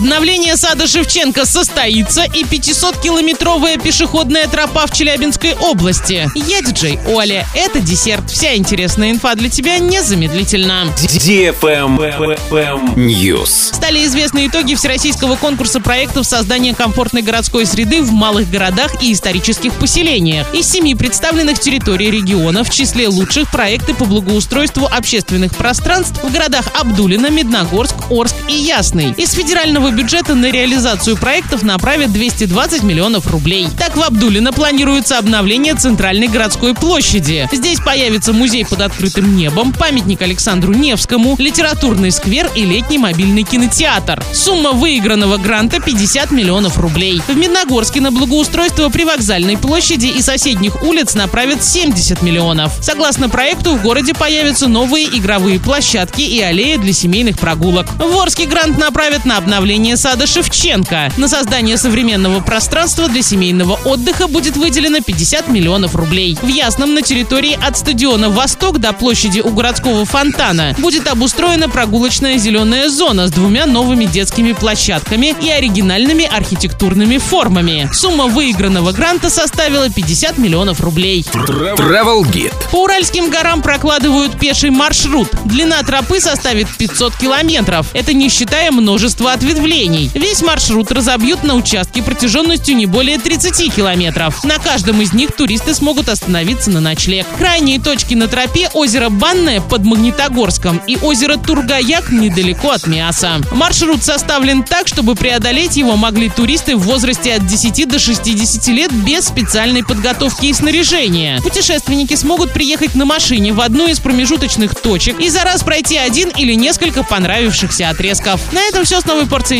Обновление сада Шевченко состоится и 500-километровая пешеходная тропа в Челябинской области. Я диджей Оля. Это десерт. Вся интересная инфа для тебя незамедлительно. News. Стали известны итоги всероссийского конкурса проектов создания комфортной городской среды в малых городах и исторических поселениях. Из семи представленных территорий региона в числе лучших проекты по благоустройству общественных пространств в городах Абдулино, Медногорск, Орск и Ясный. Из федерального бюджета на реализацию проектов направят 220 миллионов рублей. Так в Абдулино планируется обновление центральной городской площади. Здесь появится музей под открытым небом, памятник Александру Невскому, литературный сквер и летний мобильный кинотеатр. Сумма выигранного гранта 50 миллионов рублей. В Медногорске на благоустройство привокзальной площади и соседних улиц направят 70 миллионов. Согласно проекту, в городе появятся новые игровые площадки и аллеи для семейных прогулок. В Орске грант направят на обновление сада Шевченко. На создание современного пространства для семейного отдыха будет выделено 50 миллионов рублей. В Ясном на территории от стадиона «Восток» до площади у городского фонтана будет обустроена прогулочная зеленая зона с двумя новыми детскими площадками и оригинальными архитектурными формами. Сумма выигранного гранта составила 50 миллионов рублей. Travel Guide. По Уральским горам прокладывают пеший маршрут. Длина тропы составит 500 километров. Это не считая множества ответвлений. Весь маршрут разобьют на участке протяженностью не более 30 километров. На каждом из них туристы смогут остановиться на ночлег. Крайние точки на тропе – озеро Банное под Магнитогорском и озеро Тургаяк недалеко от Миаса. Маршрут составлен так, чтобы преодолеть его могли туристы в возрасте от 10 до 60 лет без специальной подготовки и снаряжения. Путешественники смогут приехать на машине в одну из промежуточных точек и за раз пройти один или несколько понравившихся отрезков. На этом все с новой порцией